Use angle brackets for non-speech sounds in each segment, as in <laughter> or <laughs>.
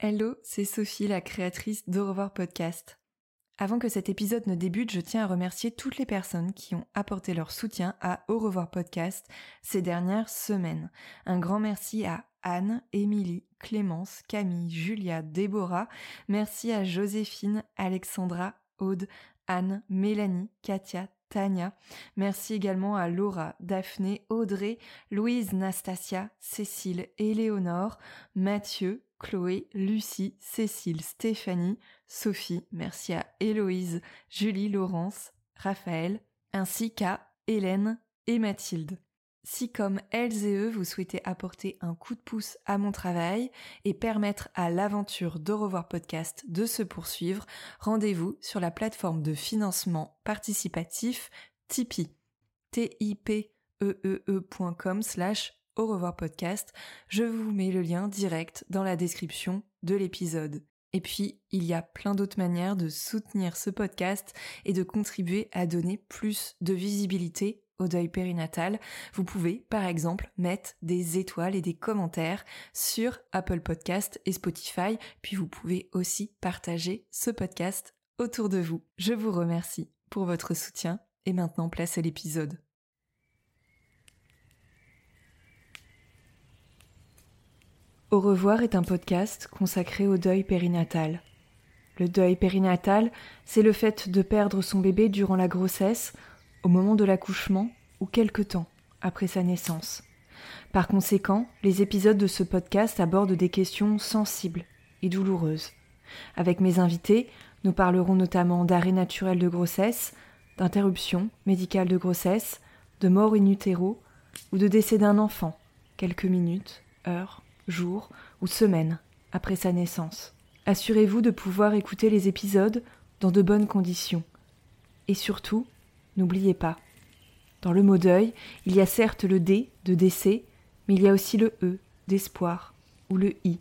Hello, c'est Sophie, la créatrice d'Au revoir podcast. Avant que cet épisode ne débute, je tiens à remercier toutes les personnes qui ont apporté leur soutien à Au revoir podcast ces dernières semaines. Un grand merci à Anne, Émilie, Clémence, Camille, Julia, Déborah. Merci à Joséphine, Alexandra, Aude, Anne, Mélanie, Katia, Tania. Merci également à Laura, Daphné, Audrey, Louise, Nastasia, Cécile, Éléonore, Mathieu, Chloé, Lucie, Cécile, Stéphanie, Sophie. Merci à Héloïse, Julie, Laurence, Raphaël, ainsi qu'à Hélène et Mathilde. Si comme elles et eux, vous souhaitez apporter un coup de pouce à mon travail et permettre à l'aventure de revoir podcast de se poursuivre, rendez-vous sur la plateforme de financement participatif Tipeee. T-I-P-E-E-E.com slash au revoir podcast. Je vous mets le lien direct dans la description de l'épisode. Et puis, il y a plein d'autres manières de soutenir ce podcast et de contribuer à donner plus de visibilité au deuil périnatal, vous pouvez par exemple mettre des étoiles et des commentaires sur Apple Podcast et Spotify, puis vous pouvez aussi partager ce podcast autour de vous. Je vous remercie pour votre soutien et maintenant place à l'épisode. Au revoir est un podcast consacré au deuil périnatal. Le deuil périnatal, c'est le fait de perdre son bébé durant la grossesse au moment de l'accouchement ou quelque temps après sa naissance. Par conséquent, les épisodes de ce podcast abordent des questions sensibles et douloureuses. Avec mes invités, nous parlerons notamment d'arrêt naturel de grossesse, d'interruption médicale de grossesse, de mort in utero ou de décès d'un enfant, quelques minutes, heures, jours ou semaines après sa naissance. Assurez-vous de pouvoir écouter les épisodes dans de bonnes conditions. Et surtout, N'oubliez pas. Dans le mot deuil, il y a certes le D de décès, mais il y a aussi le E d'espoir ou le I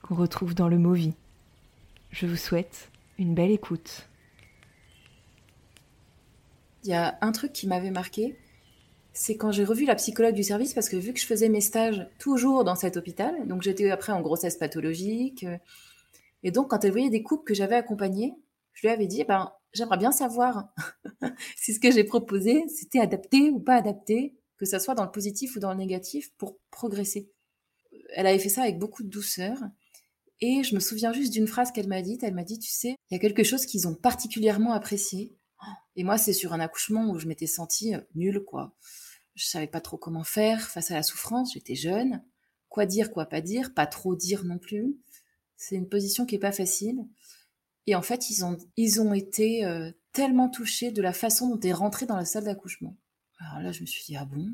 qu'on retrouve dans le mot vie. Je vous souhaite une belle écoute. Il y a un truc qui m'avait marqué, c'est quand j'ai revu la psychologue du service, parce que vu que je faisais mes stages toujours dans cet hôpital, donc j'étais après en grossesse pathologique, euh, et donc quand elle voyait des couples que j'avais accompagnés, je lui avais dit, ben, j'aimerais bien savoir <laughs> si ce que j'ai proposé, c'était adapté ou pas adapté, que ça soit dans le positif ou dans le négatif, pour progresser. Elle avait fait ça avec beaucoup de douceur. Et je me souviens juste d'une phrase qu'elle m'a dite. Elle m'a dit, tu sais, il y a quelque chose qu'ils ont particulièrement apprécié. Et moi, c'est sur un accouchement où je m'étais sentie euh, nulle, quoi. Je savais pas trop comment faire face à la souffrance. J'étais jeune. Quoi dire, quoi pas dire, pas trop dire non plus. C'est une position qui est pas facile. Et en fait, ils ont, été euh, tellement touchés de la façon dont est rentrée dans la salle d'accouchement. Alors là, je me suis dit, ah bon?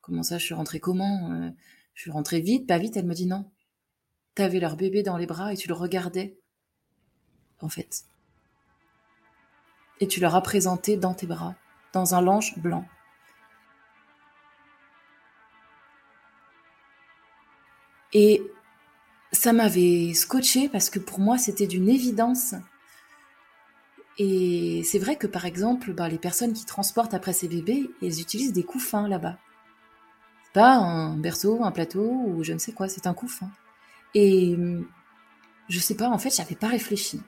Comment ça, je suis rentrée comment? Euh, Je suis rentrée vite, pas vite. Elle me dit, non. T'avais leur bébé dans les bras et tu le regardais, en fait. Et tu leur as présenté dans tes bras, dans un linge blanc. Et ça m'avait scotché parce que pour moi c'était d'une évidence. Et c'est vrai que par exemple, bah, les personnes qui transportent après ces bébés, elles utilisent des couffins là-bas. C'est pas un berceau, un plateau ou je ne sais quoi, c'est un couffin. Et je sais pas, en fait, j'avais pas réfléchi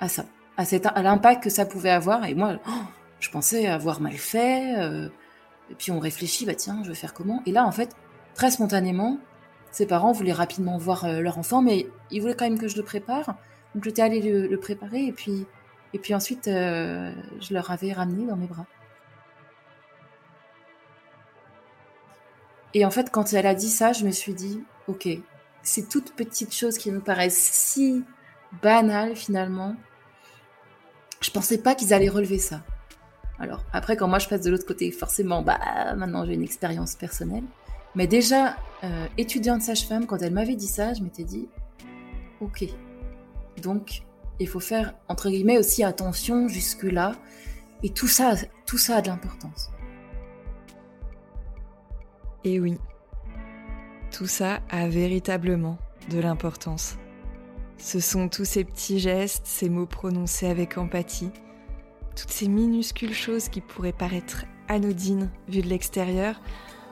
à ça, à, cet, à l'impact que ça pouvait avoir. Et moi, oh, je pensais avoir mal fait. Euh, et puis on réfléchit, bah tiens, je vais faire comment? Et là, en fait, très spontanément, ses parents voulaient rapidement voir euh, leur enfant, mais ils voulaient quand même que je le prépare. Donc j'étais allée le, préparer et puis, et puis ensuite euh, je leur avais ramené dans mes bras. Et en fait, quand elle a dit ça, je me suis dit, ok, ces toutes petites choses qui nous paraissent si banales finalement, je pensais pas qu'ils allaient relever ça. Alors après, quand moi je passe de l'autre côté, forcément, bah maintenant j'ai une expérience personnelle. Mais déjà, euh, étudiante sage-femme, quand elle m'avait dit ça, je m'étais dit, ok. Donc, il faut faire, entre guillemets, aussi attention jusque-là. Et tout ça, tout ça a de l'importance. Et oui, tout ça a véritablement de l'importance. Ce sont tous ces petits gestes, ces mots prononcés avec empathie, toutes ces minuscules choses qui pourraient paraître anodines vues de l'extérieur,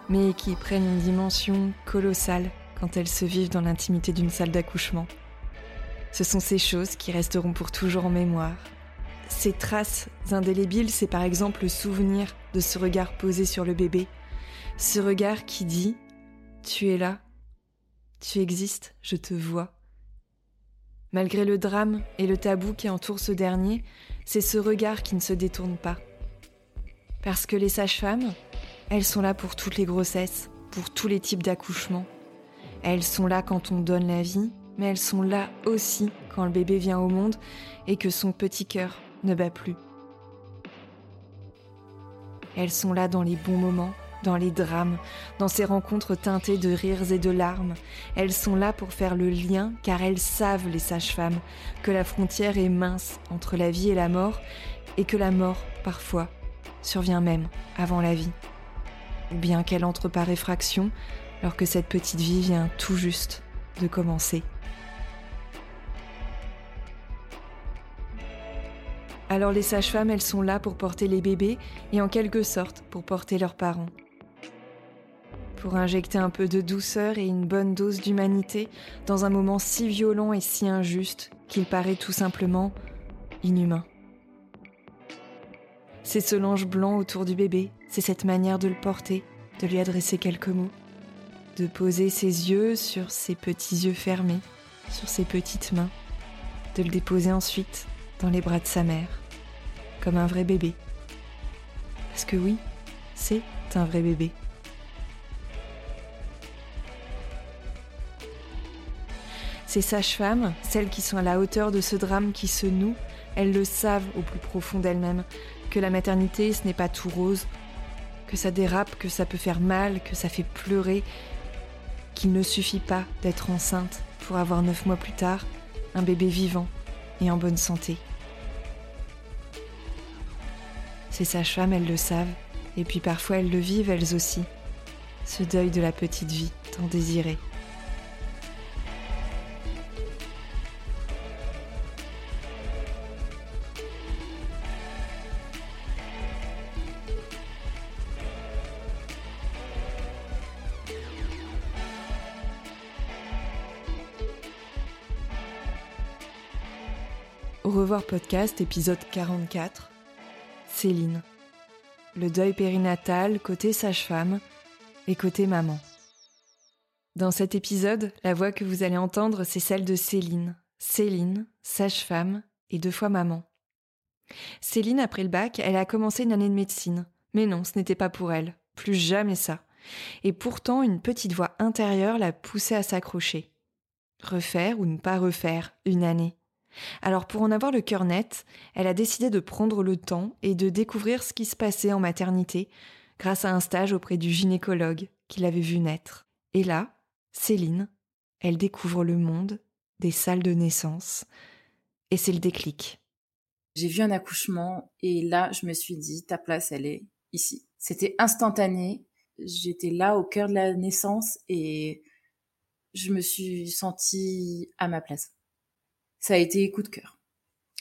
mais qui prennent une dimension colossale quand elles se vivent dans l'intimité d'une salle d'accouchement. Ce sont ces choses qui resteront pour toujours en mémoire. Ces traces indélébiles, c'est par exemple le souvenir de ce regard posé sur le bébé, ce regard qui dit ⁇ Tu es là, tu existes, je te vois ⁇ Malgré le drame et le tabou qui entourent ce dernier, c'est ce regard qui ne se détourne pas. Parce que les sages-femmes, elles sont là pour toutes les grossesses, pour tous les types d'accouchements. Elles sont là quand on donne la vie, mais elles sont là aussi quand le bébé vient au monde et que son petit cœur ne bat plus. Elles sont là dans les bons moments, dans les drames, dans ces rencontres teintées de rires et de larmes. Elles sont là pour faire le lien car elles savent, les sages-femmes, que la frontière est mince entre la vie et la mort et que la mort, parfois, survient même avant la vie bien qu'elle entre par effraction alors que cette petite vie vient tout juste de commencer. Alors les sages-femmes, elles sont là pour porter les bébés et en quelque sorte pour porter leurs parents. Pour injecter un peu de douceur et une bonne dose d'humanité dans un moment si violent et si injuste qu'il paraît tout simplement inhumain. C'est ce linge blanc autour du bébé, c'est cette manière de le porter, de lui adresser quelques mots, de poser ses yeux sur ses petits yeux fermés, sur ses petites mains, de le déposer ensuite dans les bras de sa mère, comme un vrai bébé. Parce que oui, c'est un vrai bébé. Ces sages-femmes, celles qui sont à la hauteur de ce drame qui se noue, elles le savent au plus profond d'elles-mêmes, que la maternité, ce n'est pas tout rose, que ça dérape, que ça peut faire mal, que ça fait pleurer, qu'il ne suffit pas d'être enceinte pour avoir neuf mois plus tard un bébé vivant et en bonne santé. Ces sages-femmes, elles le savent, et puis parfois elles le vivent elles aussi, ce deuil de la petite vie tant désirée. Au revoir podcast, épisode 44. Céline. Le deuil périnatal côté sage-femme et côté maman. Dans cet épisode, la voix que vous allez entendre, c'est celle de Céline. Céline, sage-femme et deux fois maman. Céline, après le bac, elle a commencé une année de médecine. Mais non, ce n'était pas pour elle. Plus jamais ça. Et pourtant, une petite voix intérieure l'a poussée à s'accrocher. Refaire ou ne pas refaire une année alors pour en avoir le cœur net, elle a décidé de prendre le temps et de découvrir ce qui se passait en maternité grâce à un stage auprès du gynécologue qui l'avait vu naître. Et là, Céline, elle découvre le monde des salles de naissance et c'est le déclic. J'ai vu un accouchement et là, je me suis dit, ta place, elle est ici. C'était instantané. J'étais là au cœur de la naissance et je me suis sentie à ma place ça a été coup de cœur.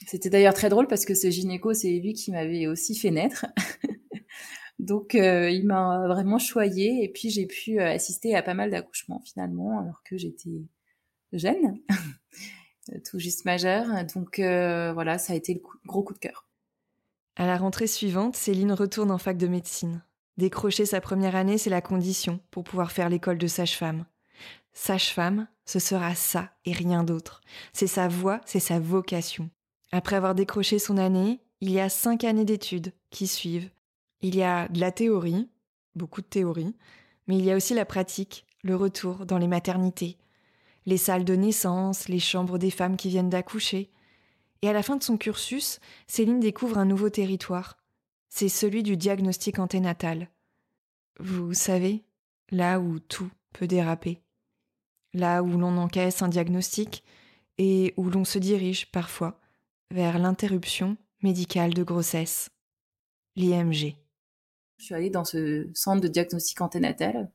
C'était d'ailleurs très drôle parce que ce gynéco, c'est lui qui m'avait aussi fait naître. <laughs> Donc euh, il m'a vraiment choyé et puis j'ai pu euh, assister à pas mal d'accouchements finalement alors que j'étais jeune, <laughs> tout juste majeure. Donc euh, voilà, ça a été le gros coup de cœur. À la rentrée suivante, Céline retourne en fac de médecine. Décrocher sa première année, c'est la condition pour pouvoir faire l'école de sage-femme. Sage-femme, ce sera ça et rien d'autre. C'est sa voie, c'est sa vocation. Après avoir décroché son année, il y a cinq années d'études qui suivent. Il y a de la théorie, beaucoup de théorie, mais il y a aussi la pratique, le retour dans les maternités, les salles de naissance, les chambres des femmes qui viennent d'accoucher. Et à la fin de son cursus, Céline découvre un nouveau territoire. C'est celui du diagnostic anténatal. Vous savez, là où tout peut déraper, là où l'on encaisse un diagnostic et où l'on se dirige parfois vers l'interruption médicale de grossesse, l'IMG. Je suis allée dans ce centre de diagnostic anténatal,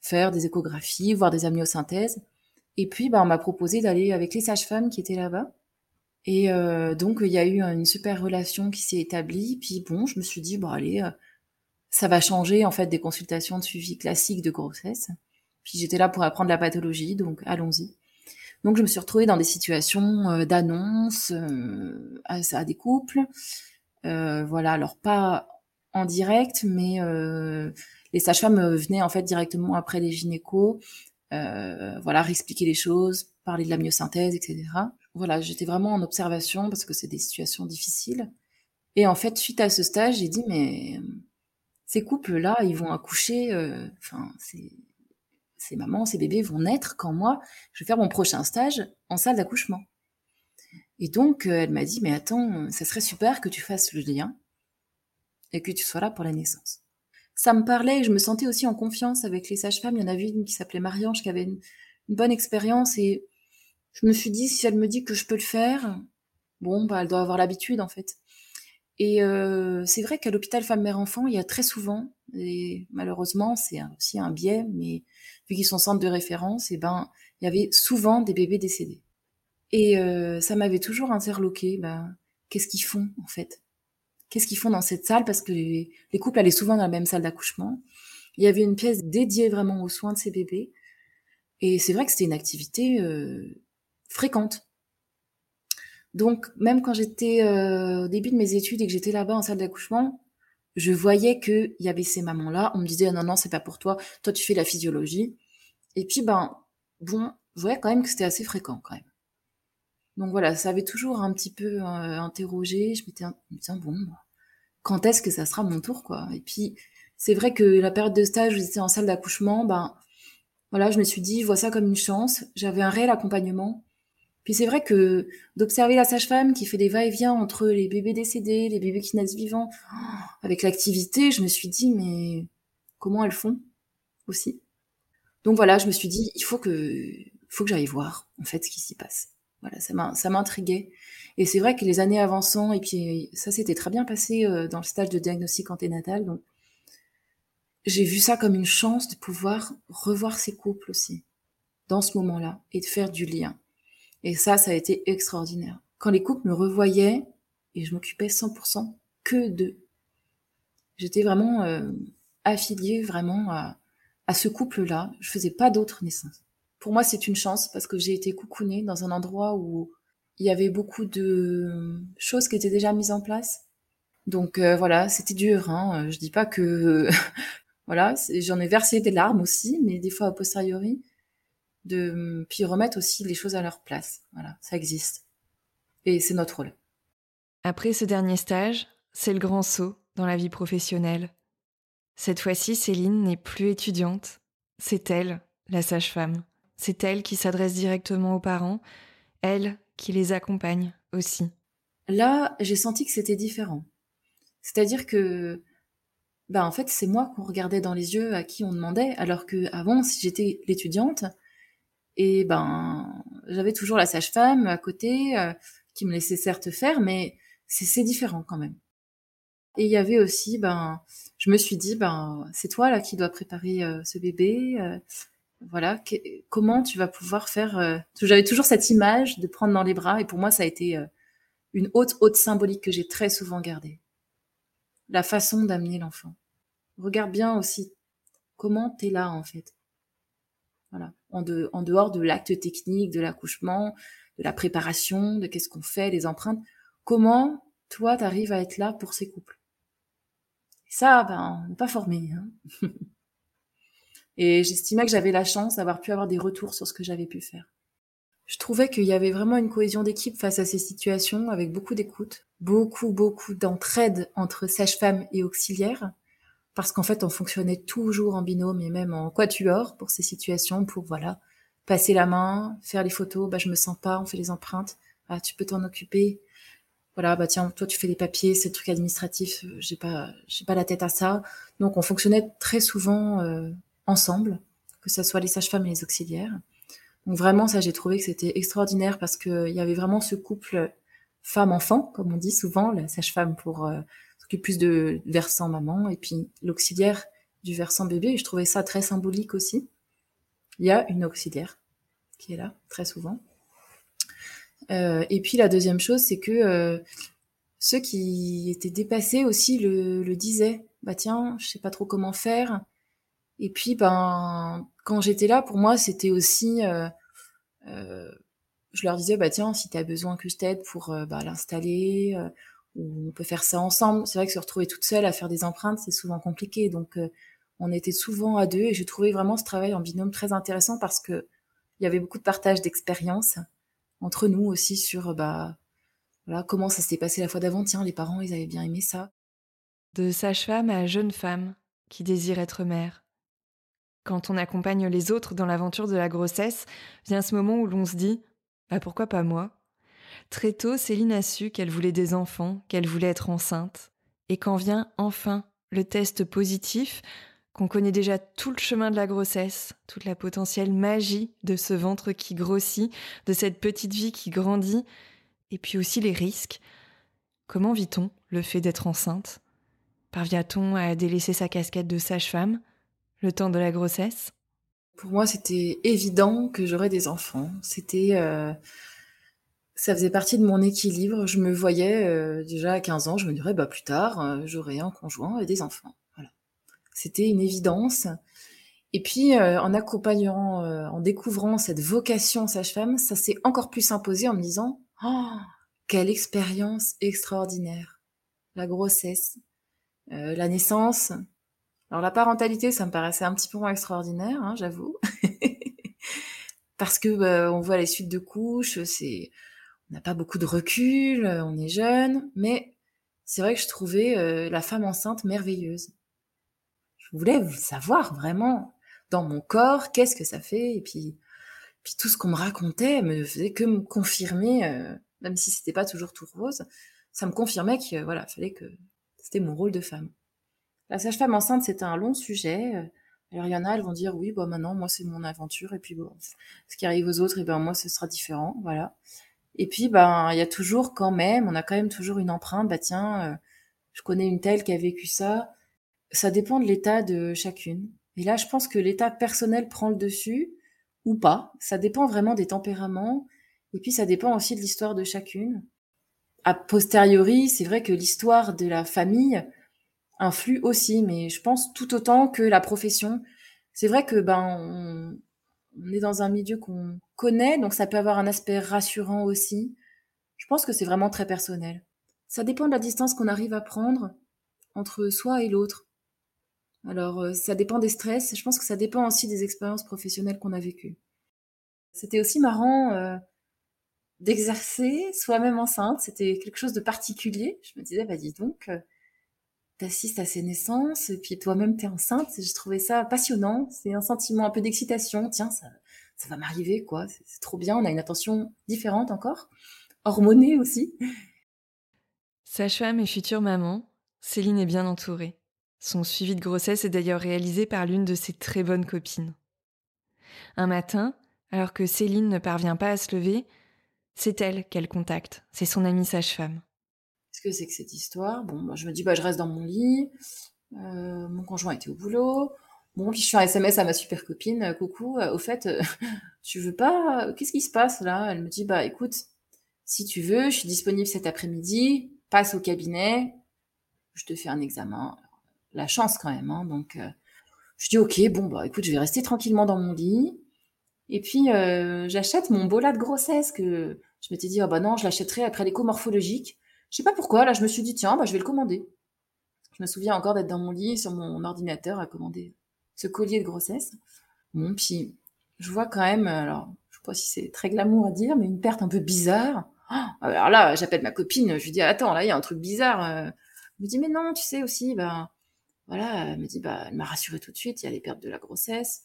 faire des échographies, voir des amniosynthèses. Et puis, bah, on m'a proposé d'aller avec les sages-femmes qui étaient là-bas. Et euh, donc, il y a eu une super relation qui s'est établie. Puis bon, je me suis dit, bon, allez, euh, ça va changer en fait des consultations de suivi classiques de grossesse. Puis j'étais là pour apprendre la pathologie, donc allons-y. Donc je me suis retrouvée dans des situations euh, d'annonce euh, à, à, des couples. Euh, voilà, alors pas en direct, mais les sages-femmes venaient en fait directement après les gynécos, voilà, réexpliquer les choses, parler de la myosynthèse, etc. Voilà, j'étais vraiment en observation parce que c'est des situations difficiles. Et en fait, suite à ce stage, j'ai dit mais ces couples-là, ils vont accoucher, enfin c'est ces mamans, ces bébés vont naître quand moi, je vais faire mon prochain stage en salle d'accouchement. Et donc, euh, elle m'a dit, mais attends, ça serait super que tu fasses le lien et que tu sois là pour la naissance. Ça me parlait, je me sentais aussi en confiance avec les sages-femmes. Il y en avait une qui s'appelait Marie-Ange, qui avait une, bonne expérience et je me suis dit, si elle me dit que je peux le faire, bon, bah, elle doit avoir l'habitude, en fait. Et euh, c'est vrai qu'à l'hôpital femme-mère-enfant, il y a très souvent, et malheureusement, c'est aussi un biais, mais vu qu'ils sont centre de référence, et eh ben, il y avait souvent des bébés décédés. Et euh, ça m'avait toujours interloqué. Ben, qu'est-ce qu'ils font en fait? Qu'est-ce qu'ils font dans cette salle? Parce que les, couples allaient souvent dans la même salle d'accouchement. Il y avait une pièce dédiée vraiment aux soins de ces bébés. Et c'est vrai que c'était une activité euh, fréquente. Donc, même quand j'étais euh, au début de mes études et que j'étais là-bas en salle d'accouchement, je voyais qu'il y avait ces mamans-là. On me disait, non, non, c'est pas pour toi. Toi, tu fais la physiologie. Et puis, ben, bon, je voyais quand même que c'était assez fréquent, quand même. Donc voilà, ça avait toujours un petit peu euh, interrogé. Je m'étais dit, bon, quand est-ce que ça sera mon tour, quoi? Et puis, c'est vrai que la période de stage où j'étais en salle d'accouchement, ben, voilà, je me suis dit, vois ça comme une chance. J'avais un réel accompagnement. Puis c'est vrai que d'observer la sage-femme qui fait des va-et-vient entre les bébés décédés, les bébés qui naissent vivants, avec l'activité, je me suis dit, mais comment elles font aussi? Donc voilà, je me suis dit, il faut que, faut que j'aille voir, en fait, ce qui s'y passe. Voilà, ça m'intriguait. Et c'est vrai que les années avançant, et puis ça s'était très bien passé euh, dans le stage de diagnostic anténatal, donc j'ai vu ça comme une chance de pouvoir revoir ces couples aussi, dans ce moment-là, et de faire du lien. Et ça, ça a été extraordinaire. Quand les couples me revoyaient, et je m'occupais 100% que d'eux. J'étais vraiment euh, affiliée vraiment à, à ce couple-là. Je faisais pas d'autres naissances. Pour moi, c'est une chance parce que j'ai été coucounée dans un endroit où il y avait beaucoup de choses qui étaient déjà mises en place. Donc euh, voilà, c'était dur. Hein. Je dis pas que <laughs> voilà, j'en ai versé des larmes aussi, mais des fois a posteriori de puis remettre aussi les choses à leur place. Voilà, ça existe. Et c'est notre rôle. Après ce dernier stage, c'est le grand saut dans la vie professionnelle. Cette fois-ci, Céline n'est plus étudiante. C'est elle, la sage-femme. C'est elle qui s'adresse directement aux parents, elle qui les accompagne aussi. Là, j'ai senti que c'était différent. C'est-à-dire que, bah, en fait, c'est moi qu'on regardait dans les yeux à qui on demandait, alors que avant, si j'étais l'étudiante, et ben, j'avais toujours la sage-femme à côté euh, qui me laissait certes faire, mais c'est différent quand même. Et il y avait aussi, ben, je me suis dit, ben, c'est toi là qui dois préparer euh, ce bébé. Euh, voilà, comment tu vas pouvoir faire J'avais toujours cette image de prendre dans les bras, et pour moi, ça a été une haute, haute symbolique que j'ai très souvent gardée. La façon d'amener l'enfant. Regarde bien aussi comment t'es là en fait. Voilà. En, dehors de l'acte technique, de l'accouchement, de la préparation, de qu'est-ce qu'on fait, les empreintes. Comment toi, tu arrives à être là pour ces couples? Et ça, ben, on n'est pas formé. Hein <laughs> Et j'estimais que j'avais la chance d'avoir pu avoir des retours sur ce que j'avais pu faire. Je trouvais qu'il y avait vraiment une cohésion d'équipe face à ces situations, avec beaucoup d'écoute, beaucoup, beaucoup d'entraide entre sage-femme et auxiliaires parce qu'en fait, on fonctionnait toujours en binôme et même en quatuor pour ces situations, pour voilà, passer la main, faire les photos, bah je me sens pas, on fait les empreintes, ah, tu peux t'en occuper. Voilà, bah tiens, toi tu fais les papiers, c'est le truc administratif, j'ai pas j'ai pas la tête à ça. Donc on fonctionnait très souvent euh, ensemble, que ce soit les sages-femmes et les auxiliaires. Donc vraiment, ça, j'ai trouvé que c'était extraordinaire parce qu'il y avait vraiment ce couple femme-enfant, comme on dit souvent, la sage-femme pour euh, plus de versant maman, et puis l'auxiliaire du versant bébé. Et je trouvais ça très symbolique aussi. Il y a une auxiliaire qui est là, très souvent. Euh, et puis la deuxième chose, c'est que euh, ceux qui étaient dépassés aussi le, disaient. Bah tiens, je sais pas trop comment faire. Et puis ben quand j'étais là, pour moi, c'était aussi euh, je leur disais bah tiens, si tu as besoin que je t'aide pour bah, l'installer, on peut faire ça ensemble. C'est vrai que se retrouver toute seule à faire des empreintes, c'est souvent compliqué. Donc on était souvent à deux et j'ai trouvé vraiment ce travail en binôme très intéressant parce que il y avait beaucoup de partage d'expériences entre nous aussi sur bah voilà comment ça s'est passé la fois d'avant. Tiens, les parents, ils avaient bien aimé ça. De sage-femme à jeune femme qui désire être mère. Quand on accompagne les autres dans l'aventure de la grossesse, vient ce moment où l'on se dit bah pourquoi pas moi? Très tôt, Céline a su qu'elle voulait des enfants, qu'elle voulait être enceinte. Et quand vient enfin le test positif, qu'on connaît déjà tout le chemin de la grossesse, toute la potentielle magie de ce ventre qui grossit, de cette petite vie qui grandit, et puis aussi les risques. Comment vit-on le fait d'être enceinte? Parvient-on à délaisser sa casquette de sage-femme le temps de la grossesse? Pour moi, c'était évident que j'aurais des enfants. C'était, euh, ça faisait partie de mon équilibre. Je me voyais euh, déjà à 15 ans, je me dirais bah plus tard, euh, j'aurai un conjoint et des enfants. C'était une évidence. Et puis, euh, en accompagnant, euh, en découvrant cette vocation sage-femme, ça s'est encore plus imposé en me disant Oh, quelle expérience extraordinaire La grossesse, euh, la naissance. Alors, la parentalité, ça me paraissait un petit peu moins extraordinaire, hein, j'avoue. <laughs> Parce que bah, on voit les suites de couches, c'est, on n'a pas beaucoup de recul, on est jeune, mais c'est vrai que je trouvais la femme enceinte merveilleuse. Je voulais savoir vraiment dans mon corps qu'est-ce que ça fait et puis puis tout ce qu'on me racontait me faisait que me confirmer euh, même si c'était pas toujours tout rose ça me confirmait que voilà fallait que c'était mon rôle de femme. La sage-femme enceinte c'était un long sujet euh, alors il y en a elles vont dire oui bah maintenant moi c'est mon aventure et puis bon ce qui arrive aux autres et ben moi ce sera différent voilà et puis ben il y a toujours quand même on a quand même toujours une empreinte bah tiens euh, je connais une telle qui a vécu ça ça dépend de l'état de chacune. Et là, je pense que l'état personnel prend le dessus ou pas. Ça dépend vraiment des tempéraments. Et puis, ça dépend aussi de l'histoire de chacune. A posteriori, c'est vrai que l'histoire de la famille influe aussi, mais je pense tout autant que la profession. C'est vrai que ben on, on est dans un milieu qu'on connaît, donc ça peut avoir un aspect rassurant aussi. Je pense que c'est vraiment très personnel. Ça dépend de la distance qu'on arrive à prendre entre soi et l'autre. Alors, euh, ça dépend des stress. Je pense que ça dépend aussi des expériences professionnelles qu'on a vécues. C'était aussi marrant euh, d'exercer soi-même enceinte. C'était quelque chose de particulier. Je me disais, bah dis donc, euh, t'assistes à ces naissances et puis toi-même t'es enceinte. J'ai trouvé ça passionnant. C'est un sentiment un peu d'excitation. Tiens, ça, ça va m'arriver, quoi. C'est trop bien. On a une attention différente encore, hormonée aussi. Sage-femme et future maman, Céline est bien entourée. Son suivi de grossesse est d'ailleurs réalisé par l'une de ses très bonnes copines. Un matin, alors que Céline ne parvient pas à se lever, c'est elle qu'elle contacte, c'est son amie sage-femme. Qu'est-ce que c'est que cette histoire? Bon, moi, je me dis, bah, je reste dans mon lit, euh, mon conjoint était au boulot, bon, puis je fais un SMS à ma super copine, euh, coucou, euh, au fait, <laughs> tu veux pas, qu'est-ce qui se passe là? Elle me dit, bah écoute, si tu veux, je suis disponible cet après-midi, passe au cabinet, je te fais un examen la chance quand même. Hein, donc, je dis ok, bon bah écoute, je vais rester tranquillement dans mon lit. Et puis j'achète mon bola de grossesse que je m'étais dit ah bah non, je l'achèterai après l'écho morphologique. Je sais pas pourquoi. Là, je me suis dit tiens, bah je vais le commander. Je me souviens encore d'être dans mon lit sur mon ordinateur à commander ce collier de grossesse. Bon, puis je vois quand même, alors je sais pas si c'est très glamour à dire, mais une perte un peu bizarre. Oh, alors là, j'appelle ma copine, je lui dis attends, là il y a un truc bizarre. Elle me dit mais non, tu sais aussi, bah voilà, elle me dit, bah, elle m'a rassurée tout de suite, il y a les pertes de la grossesse.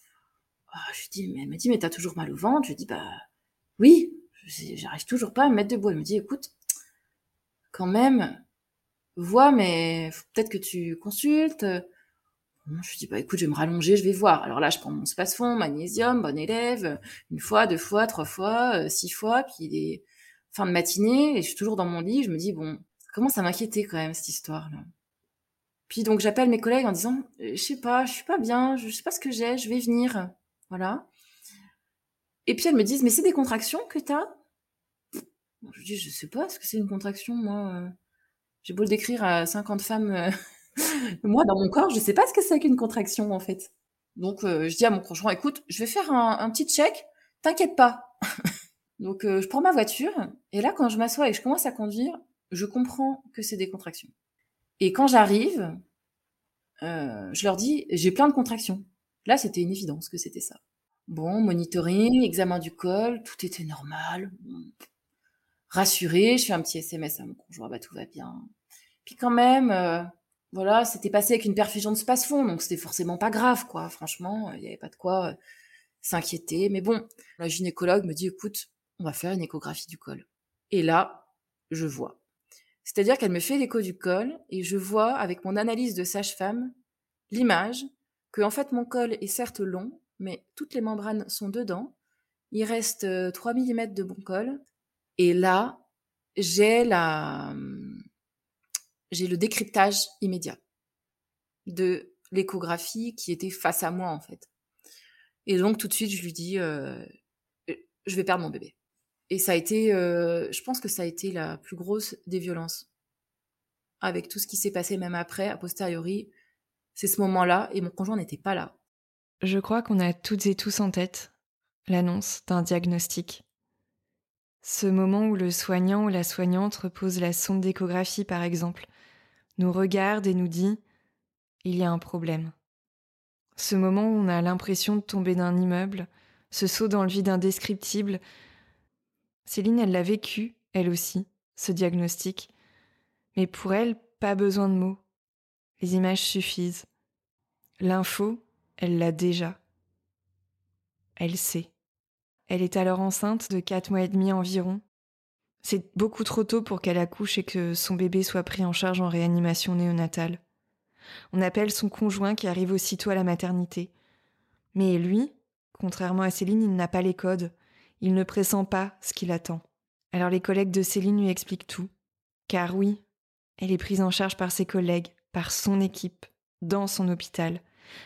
Oh, je lui dis, mais elle me dit, mais t'as toujours mal au ventre? Je lui dis, bah, oui, j'arrive toujours pas à me mettre debout. Elle me dit, écoute, quand même, vois, mais peut-être que tu consultes. je dis, bah écoute, je vais me rallonger, je vais voir. Alors là, je prends mon space-fond, magnésium, bon élève, une fois, deux fois, trois fois, euh, six fois, puis il fin de matinée, et je suis toujours dans mon lit, je me dis, bon, ça commence à m'inquiéter quand même, cette histoire-là. Puis donc, j'appelle mes collègues en disant, euh, je sais pas, je suis pas bien, je sais pas ce que j'ai, je vais venir. Voilà. Et puis elles me disent, mais c'est des contractions que t'as? Je dis, je sais pas ce que c'est une contraction, moi. Euh? J'ai beau le décrire à 50 femmes <laughs> moi, dans mon corps, je sais pas ce que c'est qu'une contraction, en fait. Donc, euh, je dis à mon conjoint, écoute, je vais faire un, petit check, t'inquiète pas. <laughs> Donc, euh, je prends ma voiture, et là, quand je m'assois et je commence à conduire, je comprends que c'est des contractions. Et quand j'arrive, euh, je leur dis, j'ai plein de contractions. Là, c'était une évidence que c'était ça. Bon, monitoring, examen du col, tout était normal. Rassuré, je fais un petit SMS à mon conjoint, bah tout va bien. Puis quand même, voilà, c'était passé avec une perfusion de space-fond, donc c'était forcément pas grave, quoi. Franchement, il n'y avait pas de quoi euh, s'inquiéter. Mais bon, la gynécologue me dit, écoute, on va faire une échographie du col. Et là, je vois. C'est-à-dire qu'elle me fait l'écho du col et je vois, avec mon analyse de sage-femme, l'image que, en fait, mon col est certes long, mais toutes les membranes sont dedans. Il reste 3 euh, mm de bon col. Et là, j'ai la, hum, j'ai le décryptage immédiat de l'échographie qui était face à moi en fait. Et donc tout de suite je lui dis euh, je vais perdre mon bébé. Et ça a été, euh, je pense que ça a été la plus grosse des violences. Avec tout ce qui s'est passé même après, a posteriori, c'est ce moment-là et mon conjoint n'était pas là. Je crois qu'on a toutes et tous en tête l'annonce d'un diagnostic. Ce moment où le soignant ou la soignante repose la sonde d'échographie, par exemple, nous regarde et nous dit Il y a un problème. Ce moment où on a l'impression de tomber d'un immeuble, ce saut dans le vide indescriptible. Céline, elle l'a vécu, elle aussi, ce diagnostic. Mais pour elle, pas besoin de mots. Les images suffisent. L'info, elle l'a déjà. Elle sait. Elle est alors enceinte de quatre mois et demi environ, c'est beaucoup trop tôt pour qu'elle accouche et que son bébé soit pris en charge en réanimation néonatale. On appelle son conjoint qui arrive aussitôt à la maternité. Mais lui, contrairement à Céline, il n'a pas les codes. Il ne pressent pas ce qu'il attend. Alors les collègues de Céline lui expliquent tout. Car oui, elle est prise en charge par ses collègues, par son équipe, dans son hôpital,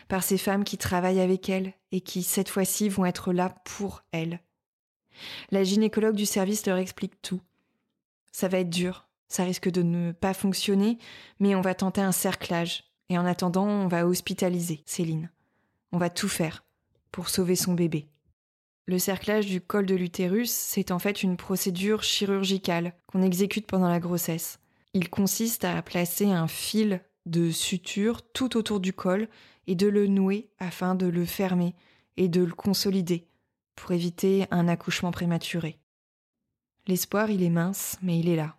par ces femmes qui travaillent avec elle et qui, cette fois-ci, vont être là pour elle. La gynécologue du service leur explique tout. Ça va être dur, ça risque de ne pas fonctionner, mais on va tenter un cerclage. Et en attendant, on va hospitaliser Céline. On va tout faire pour sauver son bébé. Le cerclage du col de l'utérus, c'est en fait une procédure chirurgicale qu'on exécute pendant la grossesse. Il consiste à placer un fil de suture tout autour du col et de le nouer afin de le fermer et de le consolider pour éviter un accouchement prématuré. L'espoir, il est mince, mais il est là.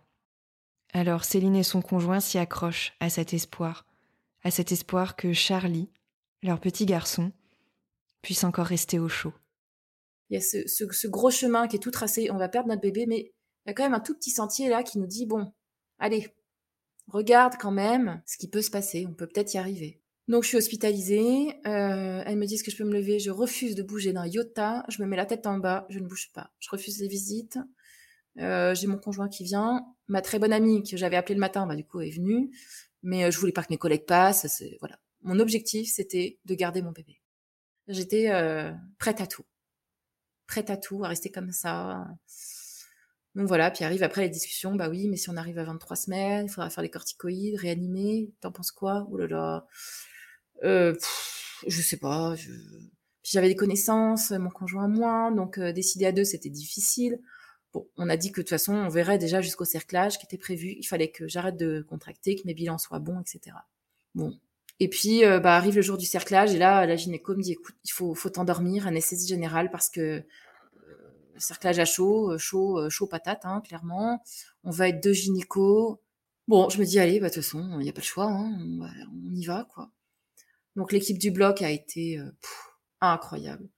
Alors Céline et son conjoint s'y accrochent à cet espoir, à cet espoir que Charlie, leur petit garçon, puisse encore rester au chaud. Il y a ce, gros chemin qui est tout tracé, on va perdre notre bébé, mais il y a quand même un tout petit sentier là qui nous dit, bon, allez, regarde quand même ce qui peut se passer, on peut peut-être y arriver. Donc je suis hospitalisée, euh, elles me disent que je peux me lever, je refuse de bouger d'un iota, je me mets la tête en bas, je ne bouge pas, je refuse les visites, euh, j'ai mon conjoint qui vient. Ma très bonne amie que j'avais appelée le matin, bah, du coup, est venue. Mais euh, je voulais pas que mes collègues passent. C'est, voilà. Mon objectif, c'était de garder mon bébé. J'étais euh, prête à tout. Prête à tout, à rester comme ça. Donc voilà, puis arrive après les discussions, bah oui, mais si on arrive à 23 semaines, il faudra faire les corticoïdes, réanimer, t'en penses quoi? Oh là là. Euh, je sais pas. J'avais des connaissances, mon conjoint moins, donc décider à deux, c'était difficile. Bon, on a dit que de toute façon, on verrait déjà jusqu'au cerclage qui était prévu. Il fallait que j'arrête de contracter, que mes bilans soient bons, etc. Bon. Et puis, euh, bah, arrive le jour du cerclage, et là, la gynéco me dit, écoute, il faut, faut t'endormir, anesthésie générale, parce que euh, cerclage à chaud, euh, chaud, chaud patate, hein, clairement. On va être deux gynécos. Bon, je me dis, allez, bah, de toute façon, il n'y a pas le choix, hein, on, y va, quoi. Donc, l'équipe du bloc a été incroyable.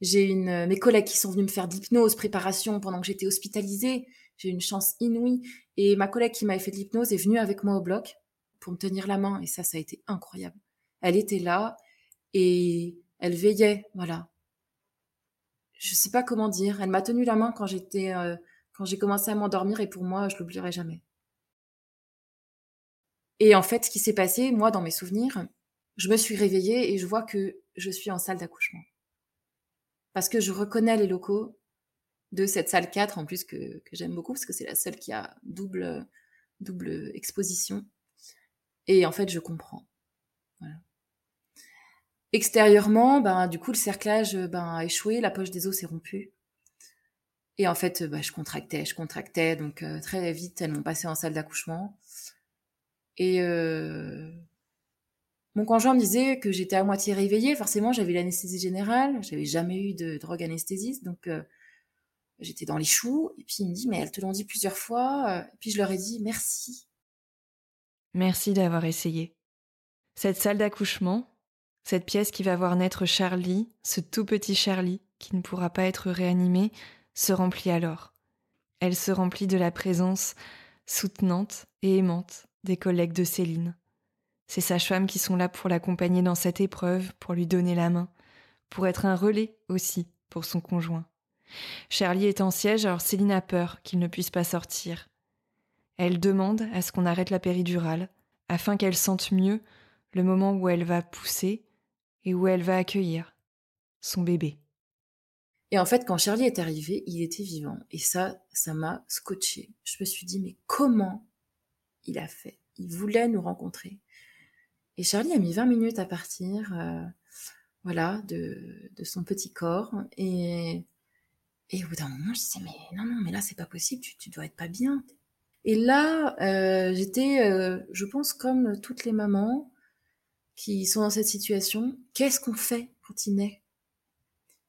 J'ai une, euh, mes collègues qui sont venus me faire de l'hypnose, préparation pendant que j'étais hospitalisée. J'ai une chance inouïe. Et ma collègue qui m'avait fait de l'hypnose est venue avec moi au bloc pour me tenir la main. Et ça, ça a été incroyable. Elle était là et elle veillait, voilà. Je sais pas comment dire. Elle m'a tenu la main quand j'étais, euh, quand j'ai commencé à m'endormir et pour moi, je l'oublierai jamais. Et en fait, ce qui s'est passé, moi, dans mes souvenirs, je me suis réveillée et je vois que je suis en salle d'accouchement. Parce que je reconnais les locaux de cette salle 4, en plus que, j'aime beaucoup, parce que c'est la seule qui a double, double exposition. Et en fait, je comprends. Voilà. Extérieurement, ben, du coup, le cerclage ben, a échoué, la poche des os s'est rompue. Et en fait, ben, je contractais, je contractais. Donc, euh, très vite, elles m'ont passé en salle d'accouchement. Et euh, mon conjoint me disait que j'étais à moitié réveillée. Forcément, j'avais l'anesthésie générale. J'avais jamais eu de drogue anesthésiste. Donc, euh, j'étais dans les choux. Et puis, il me dit, mais elles te l'ont dit plusieurs fois. Et puis, je leur ai dit, merci. Merci d'avoir essayé. Cette salle d'accouchement, cette pièce qui va voir naître Charlie, ce tout petit Charlie qui ne pourra pas être réanimé, se remplit alors. Elle se remplit de la présence soutenante et aimante des collègues de Céline. Ces sages-femmes qui sont là pour l'accompagner dans cette épreuve, pour lui donner la main, pour être un relais aussi pour son conjoint. Charlie est en siège, alors Céline a peur qu'il ne puisse pas sortir. Elle demande à ce qu'on arrête la péridurale, afin qu'elle sente mieux le moment où elle va pousser et où elle va accueillir son bébé. Et en fait, quand Charlie est arrivé, il était vivant. Et ça, ça m'a scotché. Je me suis dit, mais comment il a fait? Il voulait nous rencontrer. Et Charlie a mis 20 minutes à partir, euh, voilà, de, de, son petit corps. Et, et au bout d'un moment, je disais, mais non, non, mais là, c'est pas possible, tu, tu dois être pas bien. Et là, euh, j'étais, euh, je pense, comme toutes les mamans, qui sont dans cette situation, qu'est-ce qu'on fait quand il naît?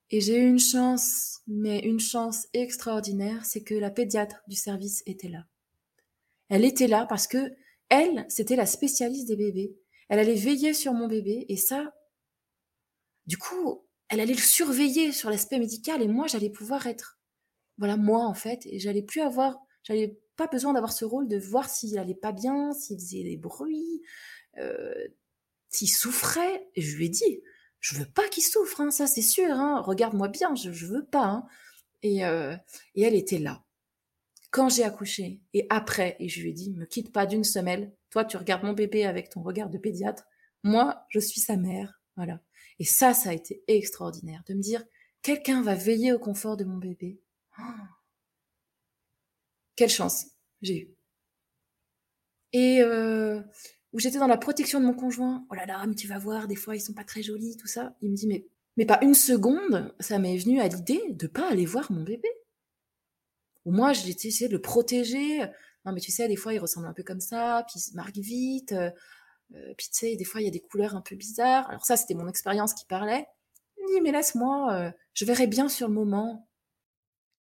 Et j'ai eu une chance, mais une chance extraordinaire, c'est que la pédiatre du service était là. Elle était là parce que elle, c'était la spécialiste des bébés. Elle allait veiller sur mon bébé et ça, du coup, elle allait le surveiller sur l'aspect médical et moi, j'allais pouvoir être, voilà, moi en fait, et j'allais plus avoir, j'allais pas besoin d'avoir ce rôle de voir s'il allait pas bien, s'il faisait des bruits, euh, s'il souffrait, et je lui ai dit, je veux pas qu'il souffre, hein, ça c'est sûr, hein, regarde-moi bien, je, je veux pas. Hein. Et, euh, et elle était là. Quand j'ai accouché, et après, et je lui ai dit, me quitte pas d'une semelle, toi tu regardes mon bébé avec ton regard de pédiatre, moi je suis sa mère, voilà. Et ça, ça a été extraordinaire, de me dire, quelqu'un va veiller au confort de mon bébé. Quelle chance j'ai eu. Et euh, où j'étais dans la protection de mon conjoint. Oh là là, mais tu vas voir, des fois ils sont pas très jolis, tout ça. Il me dit, mais, pas une seconde, ça m'est venu à l'idée de pas aller voir mon bébé. Ou moi, j'ai essayé de le protéger. Non, mais tu sais, des fois, il ressemble un peu comme ça, puis il se marque vite. Euh, puis tu sais, des fois, il y a des couleurs un peu bizarres. Alors ça, c'était mon expérience qui parlait. Il me dit, mais laisse-moi, euh, je verrai bien sur le moment.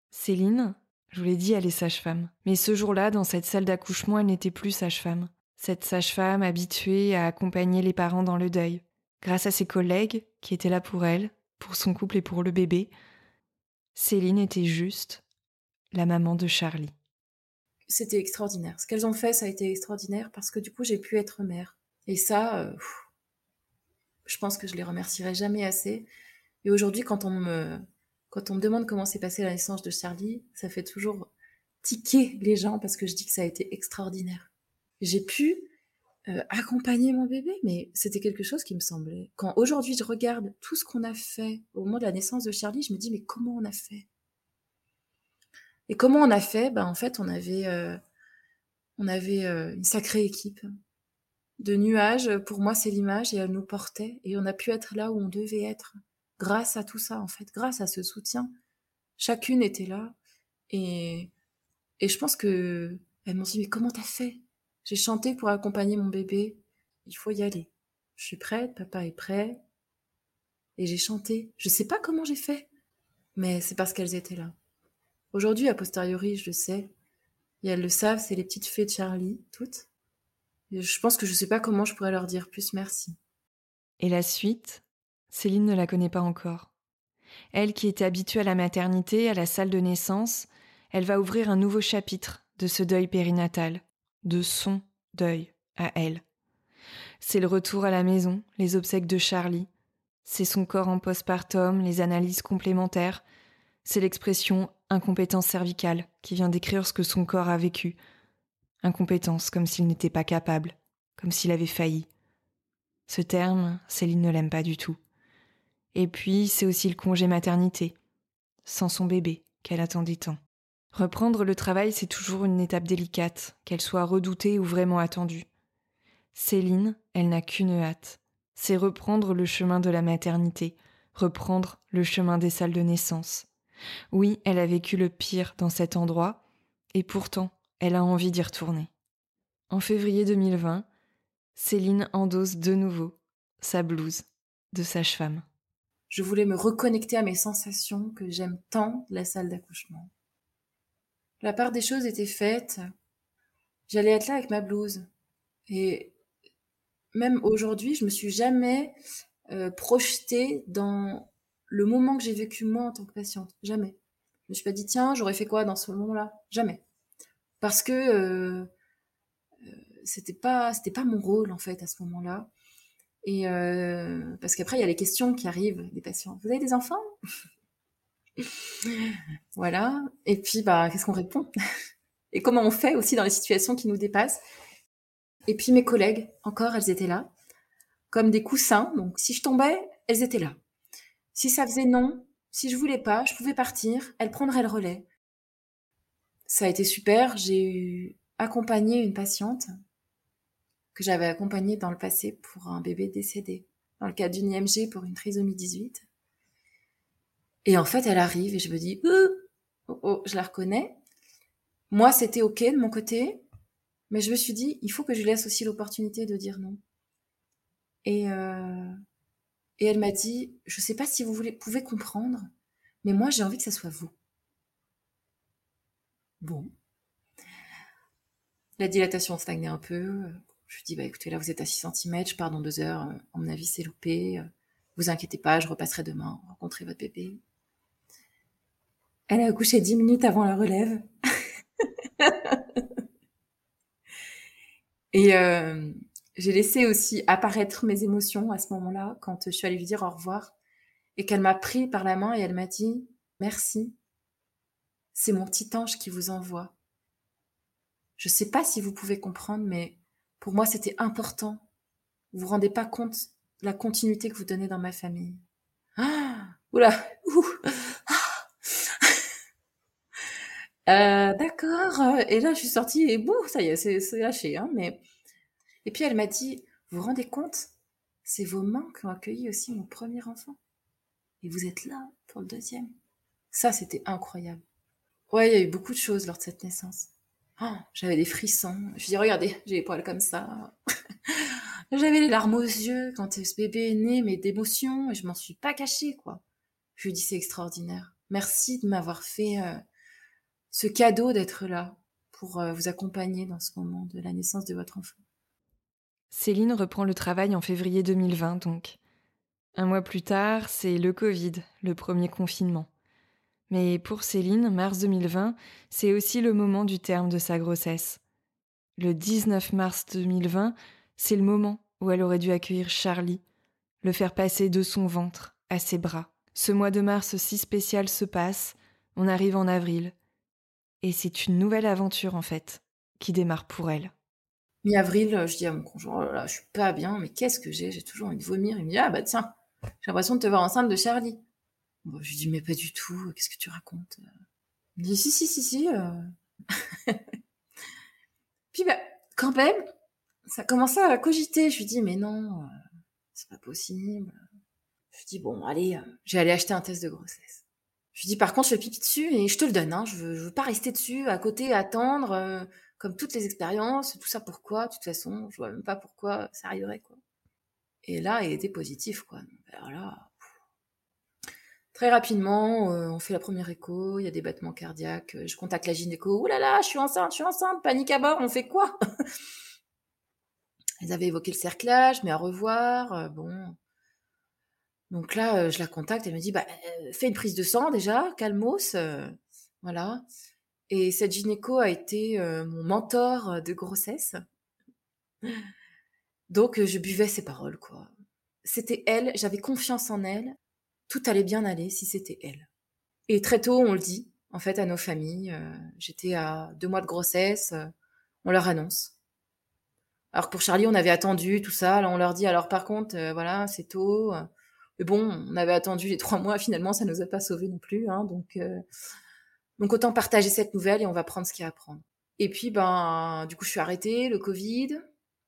Céline, je vous l'ai dit, elle est sage-femme. Mais ce jour-là, dans cette salle d'accouchement, elle n'était plus sage-femme cette sage-femme habituée à accompagner les parents dans le deuil. Grâce à ses collègues qui étaient là pour elle, pour son couple et pour le bébé, Céline était juste la maman de Charlie. C'était extraordinaire. Ce qu'elles ont fait, ça a été extraordinaire parce que du coup, j'ai pu être mère. Et ça, euh, je pense que je les remercierai jamais assez. Et aujourd'hui, quand on me, quand on me demande comment s'est passée la naissance de Charlie, ça fait toujours tiquer les gens parce que je dis que ça a été extraordinaire j'ai pu euh, accompagner mon bébé, mais c'était quelque chose qui me semblait. Quand aujourd'hui je regarde tout ce qu'on a fait au moment de la naissance de Charlie, je me dis mais comment on a fait? Et comment on a fait? Ben en fait on avait euh, on avait euh, une sacrée équipe de nuages. Pour moi c'est l'image et elle nous portait et on a pu être là où on devait être grâce à tout ça en fait, grâce à ce soutien. Chacune était là et et je pense que elles m'ont dit mais comment t'as fait? J'ai chanté pour accompagner mon bébé. Il faut y aller. Je suis prête, papa est prêt. Et j'ai chanté. Je sais pas comment j'ai fait, mais c'est parce qu'elles étaient là. Aujourd'hui, a posteriori, je le sais. Et elles le savent, c'est les petites fées de Charlie, toutes. Et je pense que je sais pas comment je pourrais leur dire plus merci. Et la suite, Céline ne la connaît pas encore. Elle qui était habituée à la maternité, à la salle de naissance, elle va ouvrir un nouveau chapitre de ce deuil périnatal de son deuil à elle. C'est le retour à la maison, les obsèques de Charlie. C'est son corps en postpartum, les analyses complémentaires. C'est l'expression incompétence cervicale qui vient décrire ce que son corps a vécu. Incompétence comme s'il n'était pas capable, comme s'il avait failli. Ce terme, Céline ne l'aime pas du tout. Et puis, c'est aussi le congé maternité, sans son bébé, qu'elle attendait tant. Reprendre le travail, c'est toujours une étape délicate, qu'elle soit redoutée ou vraiment attendue. Céline, elle n'a qu'une hâte, c'est reprendre le chemin de la maternité, reprendre le chemin des salles de naissance. Oui, elle a vécu le pire dans cet endroit, et pourtant, elle a envie d'y retourner. En février 2020, Céline endosse de nouveau sa blouse de sage-femme. Je voulais me reconnecter à mes sensations que j'aime tant la salle d'accouchement. La part des choses était faite. J'allais être là avec ma blouse. Et même aujourd'hui, je me suis jamais euh, projetée dans le moment que j'ai vécu moi en tant que patiente. Jamais. Je me suis pas dit, tiens, j'aurais fait quoi dans ce moment-là? Jamais. Parce que euh, euh, c'était pas c'était pas mon rôle en fait à ce moment-là. Et parce qu'après il y a les questions qui arrivent des patients. Vous avez des enfants? <laughs> Voilà. Et puis bah qu'est-ce qu'on répond? <laughs> Et comment on fait aussi dans les situations qui nous dépassent? Et puis mes collègues, encore, elles étaient là, comme des coussins. Donc si je tombais, elles étaient là. Si ça faisait non, si je voulais pas, je pouvais partir, elles prendraient le relais. Ça a été super. J'ai accompagné une patiente que j'avais accompagnée dans le passé pour un bébé décédé, dans le cadre d'une IMG pour une trisomie 18. Et en fait, elle arrive et je me dis, oh, oh, je la reconnais. Moi, c'était OK de mon côté. Mais je me suis dit, il faut que je laisse aussi l'opportunité de dire non. Et, euh, et elle m'a dit, je ne sais pas si vous pouvez comprendre, mais moi j'ai envie que ce soit vous. Bon. La dilatation stagnait un peu. Je lui dis, bah écoutez, là vous êtes à 6 cm, je pars dans deux heures. À mon avis, c'est loupé. Vous inquiétez pas, je repasserai demain rencontrer votre bébé. Elle a accouché 10 minutes avant la relève. <laughs> Et euh, j'ai laissé aussi apparaître mes émotions à ce moment-là, quand je suis allée lui dire au revoir, et qu'elle m'a pris par la main et elle m'a dit Merci, c'est mon petit ange qui vous envoie. Je ne sais pas si vous pouvez comprendre, mais pour moi, c'était important. Vous vous rendez pas compte de la continuité que vous donnez dans ma famille. Ah Oula Ouh Euh, d'accord. Et là, je suis sortie et bouh, ça y est, c'est lâché. Hein, mais... Et puis elle m'a dit, vous vous rendez compte C'est vos mains qui ont accueilli aussi mon premier enfant. Et vous êtes là pour le deuxième. Ça, c'était incroyable. Ouais, il y a eu beaucoup de choses lors de cette naissance. Oh, j'avais des frissons. Je dis, regardez, j'ai les poils comme ça. <laughs> j'avais les larmes aux yeux quand ce bébé est né, mais d'émotion, et je m'en suis pas cachée, quoi. Je lui dis, c'est extraordinaire. Merci de m'avoir fait euh, ce cadeau d'être là pour euh, vous accompagner dans ce moment de la naissance de votre enfant. Céline reprend le travail en février 2020 donc. Un mois plus tard, c'est le Covid, le premier confinement. Mais pour Céline, mars 2020, c'est aussi le moment du terme de sa grossesse. Le 19 mars 2020, c'est le moment où elle aurait dû accueillir Charlie, le faire passer de son ventre à ses bras. Ce mois de mars si spécial se passe, on arrive en avril, et c'est une nouvelle aventure en fait qui démarre pour elle. Mi-avril, je dis à mon conjoint, oh là, je suis pas bien, mais qu'est-ce que j'ai? J'ai toujours envie de vomir. Il me dit, ah bah tiens, j'ai l'impression de te voir enceinte de Charlie. je lui dis, mais pas du tout, qu'est-ce que tu racontes? Il me dit, si, si, si, si. Euh. <laughs> Puis bah, quand même, ça commençait à cogiter. Je lui dis, mais non, euh, c'est pas possible. Je lui dis, bon, allez, euh, j'ai allé acheter un test de grossesse. Je lui dis par contre, je fais pipi dessus et je te le donne. Hein. Je, veux, veux pas rester dessus, à côté, attendre, euh, comme toutes les expériences. Tout ça pourquoi? De toute façon, je vois même pas pourquoi ça arriverait quoi. Et là, il était positif quoi. Alors là, très rapidement, euh, on fait la première écho. Il y a des battements cardiaques. Je contacte la gynéco. Ouh là là, je suis enceinte, je suis enceinte. Panique à bord. On fait quoi? <laughs> Elles avaient évoqué le cerclage, mais à revoir. Euh, bon, donc là, je la contacte, elle me dit, bah, fais une prise de sang déjà, calmos, voilà. Et cette gynéco a été mon mentor de grossesse. Donc, je buvais ses paroles, quoi. C'était elle, j'avais confiance en elle. Tout allait bien aller si c'était elle. Et très tôt, on le dit, en fait, à nos familles. J'étais à deux mois de grossesse, on leur annonce. Alors pour Charlie, on avait attendu tout ça. Là, on leur dit alors par contre, voilà, c'est tôt. Mais bon, on avait attendu les trois mois. Finalement, ça nous a pas sauvés non plus. Hein, donc, euh, donc autant partager cette nouvelle et on va prendre ce qu'il y a à prendre. Et puis, ben, du coup, je suis arrêtée, le Covid.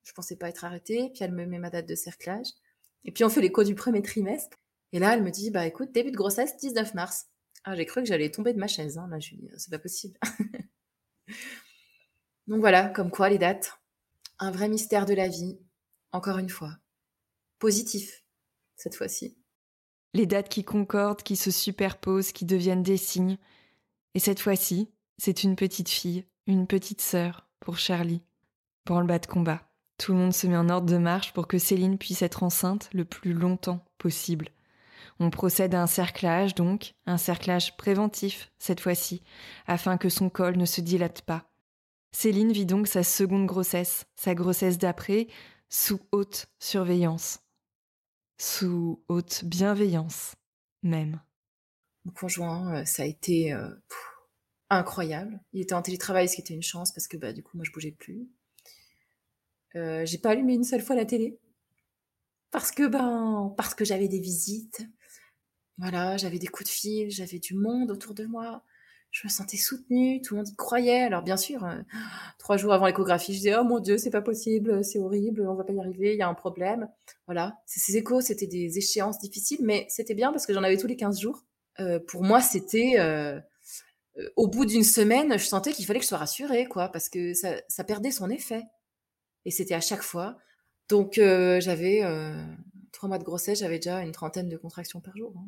Je pensais pas être arrêtée. Puis elle me met ma date de cerclage. Et puis on fait l'écho du premier trimestre. Et là, elle me dit, bah écoute, début de grossesse, 19 mars. Ah, j'ai cru que j'allais tomber de ma chaise. Hein. Là, je lui c'est pas possible. <laughs> donc voilà, comme quoi les dates. Un vrai mystère de la vie, encore une fois. Positif, cette fois-ci. Les dates qui concordent, qui se superposent, qui deviennent des signes. Et cette fois-ci, c'est une petite fille, une petite sœur pour Charlie. Pour le bas de combat. Tout le monde se met en ordre de marche pour que Céline puisse être enceinte le plus longtemps possible. On procède à un cerclage, donc, un cerclage préventif, cette fois-ci, afin que son col ne se dilate pas. Céline vit donc sa seconde grossesse, sa grossesse d'après, sous haute surveillance. Sous haute bienveillance, même. Mon conjoint, euh, ça a été euh, incroyable. Il était en télétravail, ce qui était une chance parce que bah, du coup, moi, je bougeais plus. Euh, j'ai pas allumé une seule fois la télé parce que ben parce que j'avais des visites. Voilà, j'avais des coups de fil, j'avais du monde autour de moi je me sentais soutenue, tout le monde y croyait. Alors bien sûr, euh, trois jours avant l'échographie, je disais oh mon dieu, c'est pas possible, c'est horrible, on va pas y arriver, il y a un problème. Voilà, ces échos, c'était des échéances difficiles, mais c'était bien parce que j'en avais tous les 15 jours. Euh, pour moi, c'était euh, au bout d'une semaine, je sentais qu'il fallait que je sois rassurée, quoi, parce que ça, perdait son effet. Et c'était à chaque fois. Donc j'avais trois mois de grossesse, j'avais déjà une trentaine de contractions par jour. Hein.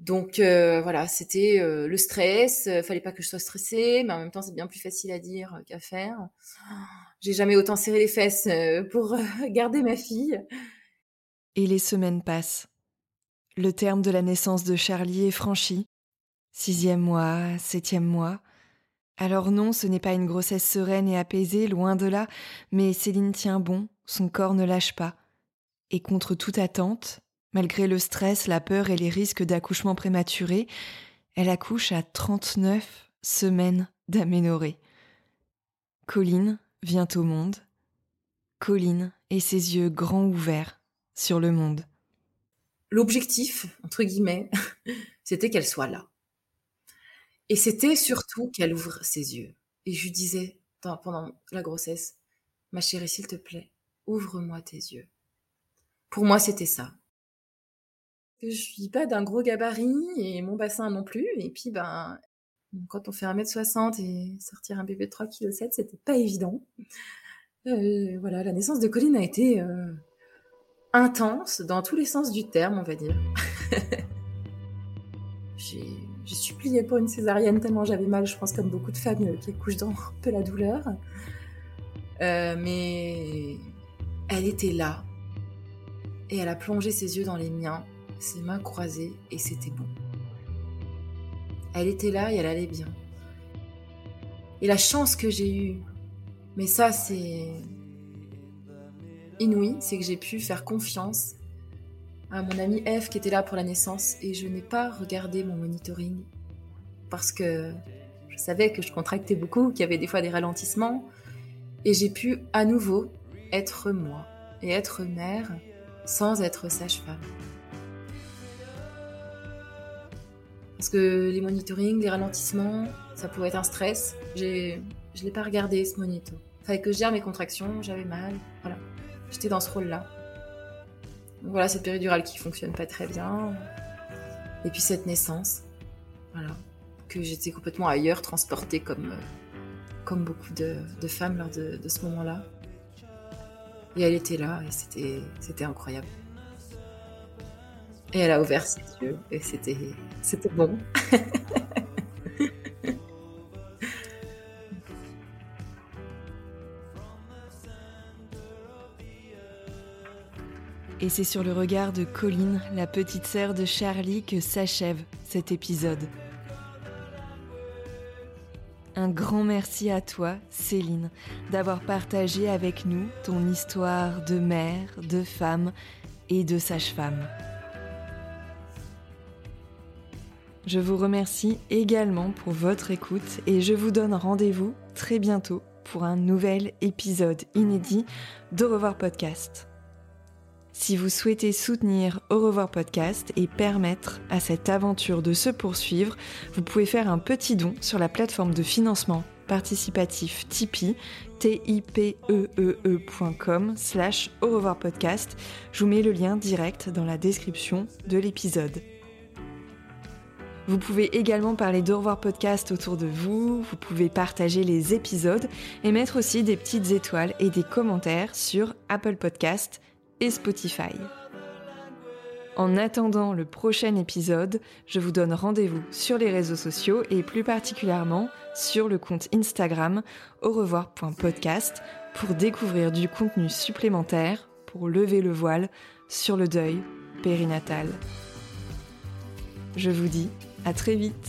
Donc euh, voilà, c'était euh, le stress. Euh, fallait pas que je sois stressée, mais en même temps c'est bien plus facile à dire qu'à faire. J'ai jamais autant serré les fesses pour <laughs> garder ma fille. Et les semaines passent. Le terme de la naissance de Charlie est franchi. Sixième mois, septième mois. Alors non, ce n'est pas une grossesse sereine et apaisée, loin de là, mais Céline tient bon, son corps ne lâche pas. Et contre toute attente, Malgré le stress, la peur et les risques d'accouchement prématuré, elle accouche à 39 semaines d'aménorrhée. Colline vient au monde. Colline et ses yeux grands ouverts sur le monde. L'objectif, entre guillemets, <laughs> c'était qu'elle soit là. Et c'était surtout qu'elle ouvre ses yeux. Et je lui disais pendant la grossesse, ma chérie, s'il te plaît, ouvre-moi tes yeux. Pour moi, c'était ça je suis pas d'un gros gabarit et mon bassin non plus. Et puis, ben, quand on fait 1m60 et sortir un bébé de 3,7 kg, c'était pas évident. Euh, voilà, la naissance de Colline a été euh, intense dans tous les sens du terme, on va dire. <laughs> j'ai supplié pour une césarienne tellement j'avais mal, je pense comme beaucoup de femmes qui accouchent dans <laughs> un peu la douleur. Euh, mais elle était là et elle a plongé ses yeux dans les miens ses mains croisées, et c'était bon. Elle était là et elle allait bien. Et la chance que j'ai eue, mais ça c'est inouï, c'est que j'ai pu faire confiance à mon ami F qui était là pour la naissance et je n'ai pas regardé mon monitoring parce que je savais que je contractais beaucoup, qu'il y avait des fois des ralentissements et j'ai pu à nouveau être moi et être mère sans être sage-femme. Parce que les monitorings, les ralentissements, ça pouvait être un stress. J'ai, je l'ai pas regardé ce monito. Fallait que je gère mes contractions, j'avais mal. Voilà. J'étais dans ce rôle-là. voilà, cette péridurale qui fonctionne pas très bien. Et puis cette naissance. Voilà. Que j'étais complètement ailleurs, transportée comme, comme beaucoup de, femmes lors de, de ce moment-là. Et elle était là et c'était, c'était incroyable. Et elle a ouvert ses yeux et c'était, c'était bon. Et c'est sur le regard de Colline, la petite sœur de Charlie, que s'achève cet épisode. Un grand merci à toi, Céline, d'avoir partagé avec nous ton histoire de mère, de femme et de sage-femme. Je vous remercie également pour votre écoute et je vous donne rendez-vous très bientôt pour un nouvel épisode inédit d'Au revoir podcast. Si vous souhaitez soutenir Au revoir podcast et permettre à cette aventure de se poursuivre, vous pouvez faire un petit don sur la plateforme de financement participatif Tipeee, tipeee.com slash au revoir podcast. Je vous mets le lien direct dans la description de l'épisode. Vous pouvez également parler d'Au revoir podcast autour de vous, vous pouvez partager les épisodes et mettre aussi des petites étoiles et des commentaires sur Apple Podcast et Spotify. En attendant le prochain épisode, je vous donne rendez-vous sur les réseaux sociaux et plus particulièrement sur le compte Instagram au revoir.podcast pour découvrir du contenu supplémentaire pour lever le voile sur le deuil périnatal. Je vous dis à très vite